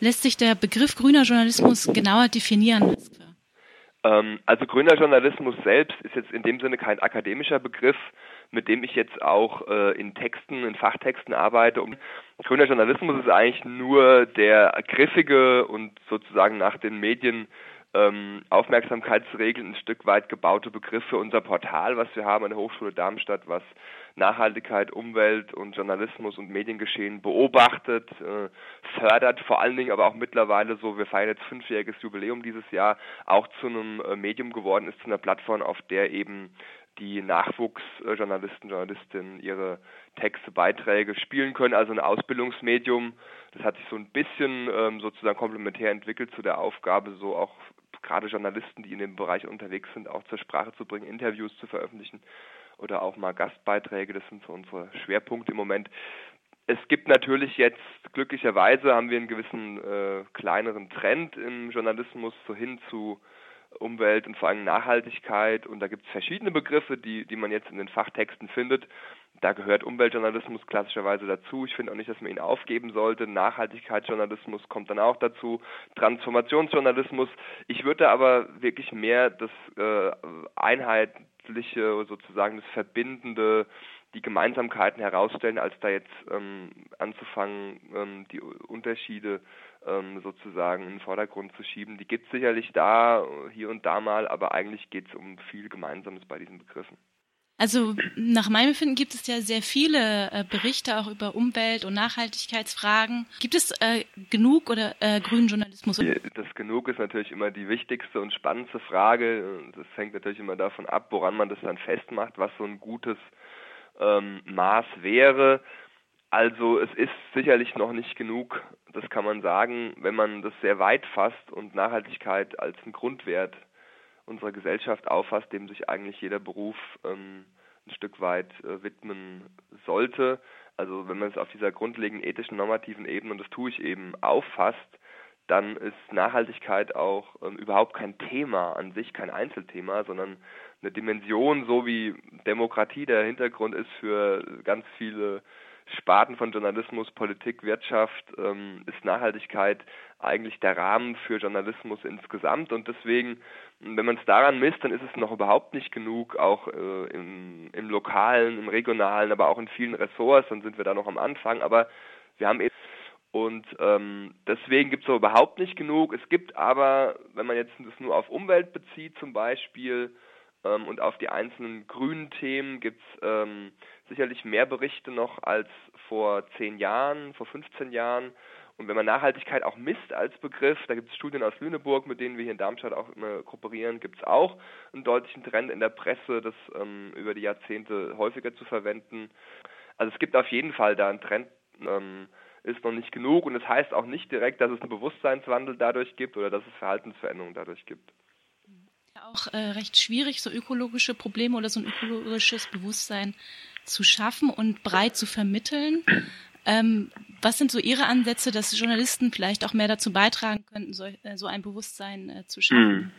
Lässt sich der Begriff grüner Journalismus genauer definieren? Ähm, also grüner Journalismus selbst ist jetzt in dem Sinne kein akademischer Begriff, mit dem ich jetzt auch äh, in Texten, in Fachtexten arbeite. Und grüner Journalismus ist eigentlich nur der griffige und sozusagen nach den Medien ähm, Aufmerksamkeitsregeln ein Stück weit gebaute Begriff für unser Portal, was wir haben an der Hochschule Darmstadt, was Nachhaltigkeit, Umwelt und Journalismus und Mediengeschehen beobachtet, äh, fördert, vor allen Dingen aber auch mittlerweile so, wir feiern jetzt fünfjähriges Jubiläum dieses Jahr, auch zu einem äh, Medium geworden ist, zu einer Plattform, auf der eben die Nachwuchsjournalisten, Journalistinnen ihre Texte, Beiträge spielen können, also ein Ausbildungsmedium. Das hat sich so ein bisschen ähm, sozusagen komplementär entwickelt zu der Aufgabe, so auch gerade Journalisten, die in dem Bereich unterwegs sind, auch zur Sprache zu bringen, Interviews zu veröffentlichen oder auch mal Gastbeiträge. Das sind so unsere Schwerpunkte im Moment. Es gibt natürlich jetzt, glücklicherweise haben wir einen gewissen äh, kleineren Trend im Journalismus so hin zu Umwelt und vor allem Nachhaltigkeit und da gibt es verschiedene Begriffe, die, die man jetzt in den Fachtexten findet. Da gehört Umweltjournalismus klassischerweise dazu. Ich finde auch nicht, dass man ihn aufgeben sollte. Nachhaltigkeitsjournalismus kommt dann auch dazu. Transformationsjournalismus. Ich würde aber wirklich mehr das äh, einheitliche, sozusagen das Verbindende, die Gemeinsamkeiten herausstellen, als da jetzt ähm, anzufangen, ähm, die Unterschiede ähm, sozusagen in den Vordergrund zu schieben. Die gibt es sicherlich da, hier und da mal, aber eigentlich geht es um viel Gemeinsames bei diesen Begriffen. Also nach meinem Empfinden gibt es ja sehr viele äh, Berichte auch über Umwelt- und Nachhaltigkeitsfragen. Gibt es äh, genug oder äh, grünen Journalismus? Das genug ist natürlich immer die wichtigste und spannendste Frage. Das hängt natürlich immer davon ab, woran man das dann festmacht, was so ein gutes ähm, Maß wäre. Also es ist sicherlich noch nicht genug, das kann man sagen, wenn man das sehr weit fasst und Nachhaltigkeit als einen Grundwert unserer Gesellschaft auffasst, dem sich eigentlich jeder Beruf ähm, ein Stück weit äh, widmen sollte. Also wenn man es auf dieser grundlegenden ethischen normativen Ebene, und das tue ich eben, auffasst, dann ist Nachhaltigkeit auch ähm, überhaupt kein Thema an sich, kein Einzelthema, sondern eine Dimension, so wie Demokratie der Hintergrund ist für ganz viele Sparten von Journalismus, Politik, Wirtschaft ähm, ist Nachhaltigkeit eigentlich der Rahmen für Journalismus insgesamt und deswegen, wenn man es daran misst, dann ist es noch überhaupt nicht genug, auch äh, im, im lokalen, im regionalen, aber auch in vielen Ressorts, dann sind wir da noch am Anfang, aber wir haben eben und ähm, deswegen gibt es überhaupt nicht genug. Es gibt aber, wenn man jetzt das nur auf Umwelt bezieht zum Beispiel ähm, und auf die einzelnen grünen Themen, gibt es ähm, sicherlich mehr Berichte noch als vor zehn Jahren, vor 15 Jahren. Und wenn man Nachhaltigkeit auch misst als Begriff, da gibt es Studien aus Lüneburg, mit denen wir hier in Darmstadt auch immer kooperieren, gibt es auch einen deutlichen Trend in der Presse, das ähm, über die Jahrzehnte häufiger zu verwenden. Also es gibt auf jeden Fall da einen Trend, ähm, ist noch nicht genug und es das heißt auch nicht direkt, dass es einen Bewusstseinswandel dadurch gibt oder dass es Verhaltensveränderungen dadurch gibt auch äh, recht schwierig, so ökologische Probleme oder so ein ökologisches Bewusstsein zu schaffen und breit zu vermitteln. Ähm, was sind so Ihre Ansätze, dass Journalisten vielleicht auch mehr dazu beitragen könnten, so, äh, so ein Bewusstsein äh, zu schaffen? Hm.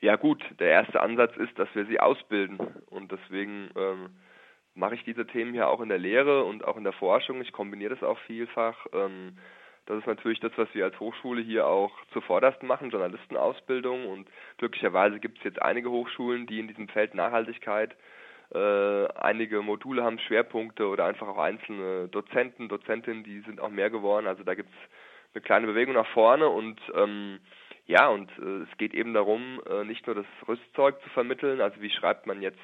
Ja gut, der erste Ansatz ist, dass wir sie ausbilden und deswegen ähm, mache ich diese Themen ja auch in der Lehre und auch in der Forschung. Ich kombiniere das auch vielfach. Ähm, das ist natürlich das, was wir als Hochschule hier auch zuvorderst machen, Journalistenausbildung. Und glücklicherweise gibt es jetzt einige Hochschulen, die in diesem Feld Nachhaltigkeit äh, einige Module haben, Schwerpunkte oder einfach auch einzelne Dozenten, Dozentinnen, die sind auch mehr geworden. Also da gibt es eine kleine Bewegung nach vorne und ähm, ja, und äh, es geht eben darum, äh, nicht nur das Rüstzeug zu vermitteln, also wie schreibt man jetzt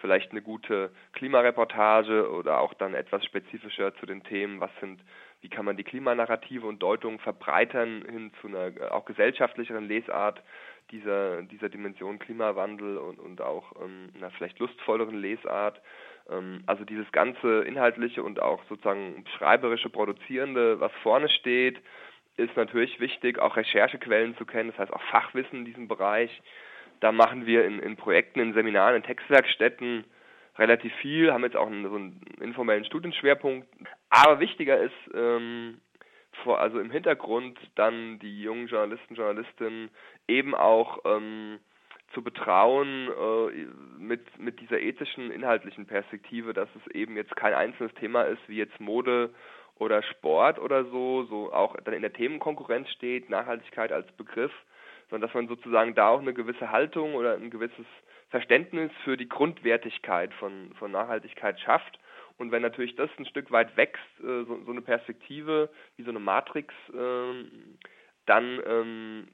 vielleicht eine gute Klimareportage oder auch dann etwas spezifischer zu den Themen, was sind wie kann man die Klimanarrative und Deutungen verbreitern hin zu einer äh, auch gesellschaftlicheren Lesart dieser, dieser Dimension Klimawandel und, und auch ähm, einer vielleicht lustvolleren Lesart. Ähm, also dieses ganze inhaltliche und auch sozusagen schreiberische, produzierende, was vorne steht, ist natürlich wichtig, auch Recherchequellen zu kennen, das heißt auch Fachwissen in diesem Bereich. Da machen wir in, in Projekten, in Seminaren, in Textwerkstätten relativ viel, haben jetzt auch einen, so einen informellen Studienschwerpunkt. Aber wichtiger ist, ähm, vor, also im Hintergrund dann die jungen Journalisten, Journalistinnen eben auch ähm, zu betrauen äh, mit, mit dieser ethischen, inhaltlichen Perspektive, dass es eben jetzt kein einzelnes Thema ist, wie jetzt Mode oder Sport oder so, so auch dann in der Themenkonkurrenz steht, Nachhaltigkeit als Begriff, sondern dass man sozusagen da auch eine gewisse Haltung oder ein gewisses Verständnis für die Grundwertigkeit von, von Nachhaltigkeit schafft. Und wenn natürlich das ein Stück weit wächst, äh, so, so eine Perspektive, wie so eine Matrix, äh, dann ähm,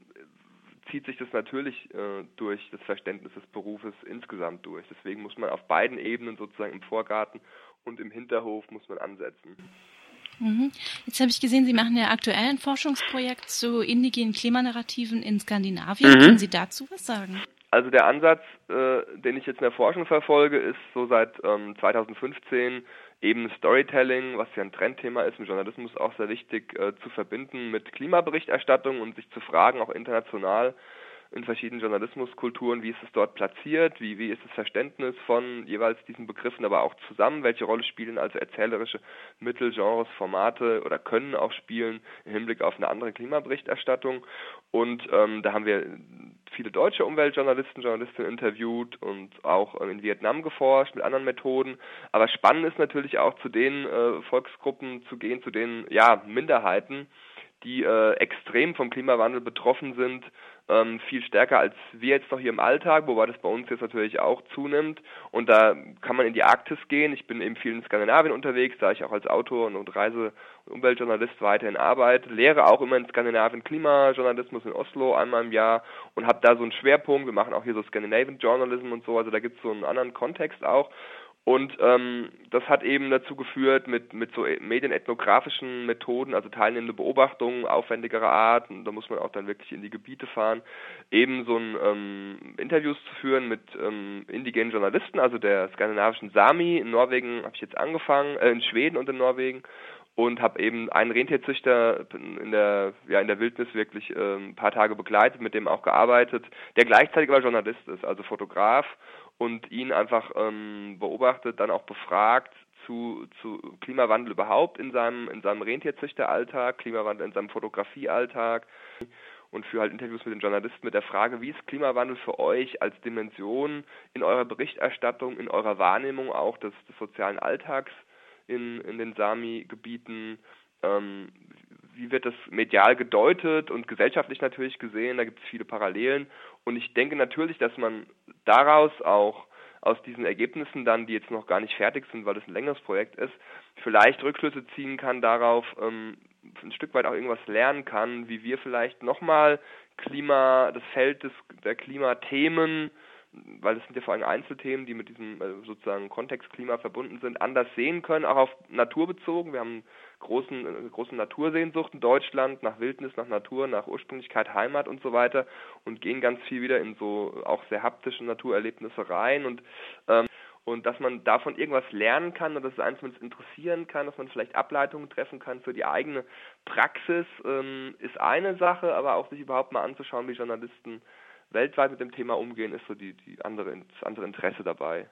zieht sich das natürlich äh, durch das Verständnis des Berufes insgesamt durch. Deswegen muss man auf beiden Ebenen sozusagen im Vorgarten und im Hinterhof muss man ansetzen. Mhm. Jetzt habe ich gesehen, Sie machen ja aktuell ein Forschungsprojekt zu indigenen Klimanarrativen in Skandinavien. Mhm. Können Sie dazu was sagen? Also der Ansatz, äh, den ich jetzt in der Forschung verfolge, ist so seit ähm, 2015 eben Storytelling, was ja ein Trendthema ist, im Journalismus auch sehr wichtig, äh, zu verbinden mit Klimaberichterstattung und sich zu fragen, auch international, in verschiedenen Journalismuskulturen, wie ist es dort platziert, wie, wie ist das Verständnis von jeweils diesen Begriffen, aber auch zusammen, welche Rolle spielen also erzählerische Mittel, Genres, Formate oder können auch spielen im Hinblick auf eine andere Klimaberichterstattung. Und ähm, da haben wir viele deutsche Umweltjournalisten, Journalistinnen interviewt und auch in Vietnam geforscht mit anderen Methoden. Aber spannend ist natürlich auch zu den äh, Volksgruppen zu gehen, zu den ja, Minderheiten, die äh, extrem vom Klimawandel betroffen sind, ähm, viel stärker als wir jetzt noch hier im Alltag, wobei das bei uns jetzt natürlich auch zunimmt. Und da kann man in die Arktis gehen. Ich bin eben viel in Skandinavien unterwegs, da ich auch als Autor und Reise- und Umweltjournalist weiterhin arbeite. Lehre auch immer in Skandinavien Klimajournalismus in Oslo einmal im Jahr und habe da so einen Schwerpunkt. Wir machen auch hier so Scandinavian Journalism und so, also da gibt es so einen anderen Kontext auch. Und ähm, das hat eben dazu geführt, mit, mit so medienethnografischen Methoden, also teilnehmende Beobachtungen aufwendigerer Art, und da muss man auch dann wirklich in die Gebiete fahren, eben so ein ähm, Interviews zu führen mit ähm, indigenen Journalisten, also der skandinavischen Sami. In Norwegen habe ich jetzt angefangen, äh, in Schweden und in Norwegen und habe eben einen Rentierzüchter in der ja in der Wildnis wirklich äh, ein paar Tage begleitet, mit dem auch gearbeitet, der gleichzeitig aber Journalist ist, also Fotograf und ihn einfach ähm, beobachtet, dann auch befragt zu, zu Klimawandel überhaupt in seinem, in seinem Rentierzüchteralltag, Klimawandel in seinem Fotografiealltag und für halt Interviews mit den Journalisten mit der Frage, wie ist Klimawandel für euch als Dimension in eurer Berichterstattung, in eurer Wahrnehmung auch des, des sozialen Alltags in, in den Sami-Gebieten, ähm, wie wird das medial gedeutet und gesellschaftlich natürlich gesehen, da gibt es viele Parallelen. Und ich denke natürlich, dass man daraus auch aus diesen Ergebnissen dann, die jetzt noch gar nicht fertig sind, weil es ein längeres Projekt ist, vielleicht Rückschlüsse ziehen kann darauf, ähm, ein Stück weit auch irgendwas lernen kann, wie wir vielleicht nochmal Klima, das Feld des, der Klimathemen weil es sind ja vor allem Einzelthemen, die mit diesem äh, sozusagen Kontext Klima verbunden sind, anders sehen können, auch auf Natur bezogen. Wir haben großen, äh, großen Natursehnsucht in Deutschland, nach Wildnis, nach Natur, nach Ursprünglichkeit, Heimat und so weiter und gehen ganz viel wieder in so auch sehr haptische Naturerlebnisse rein und ähm, und dass man davon irgendwas lernen kann und dass es einen zumindest interessieren kann, dass man vielleicht Ableitungen treffen kann für die eigene Praxis, ähm, ist eine Sache, aber auch sich überhaupt mal anzuschauen, wie Journalisten weltweit mit dem Thema umgehen, ist so die, die andere, das andere Interesse dabei.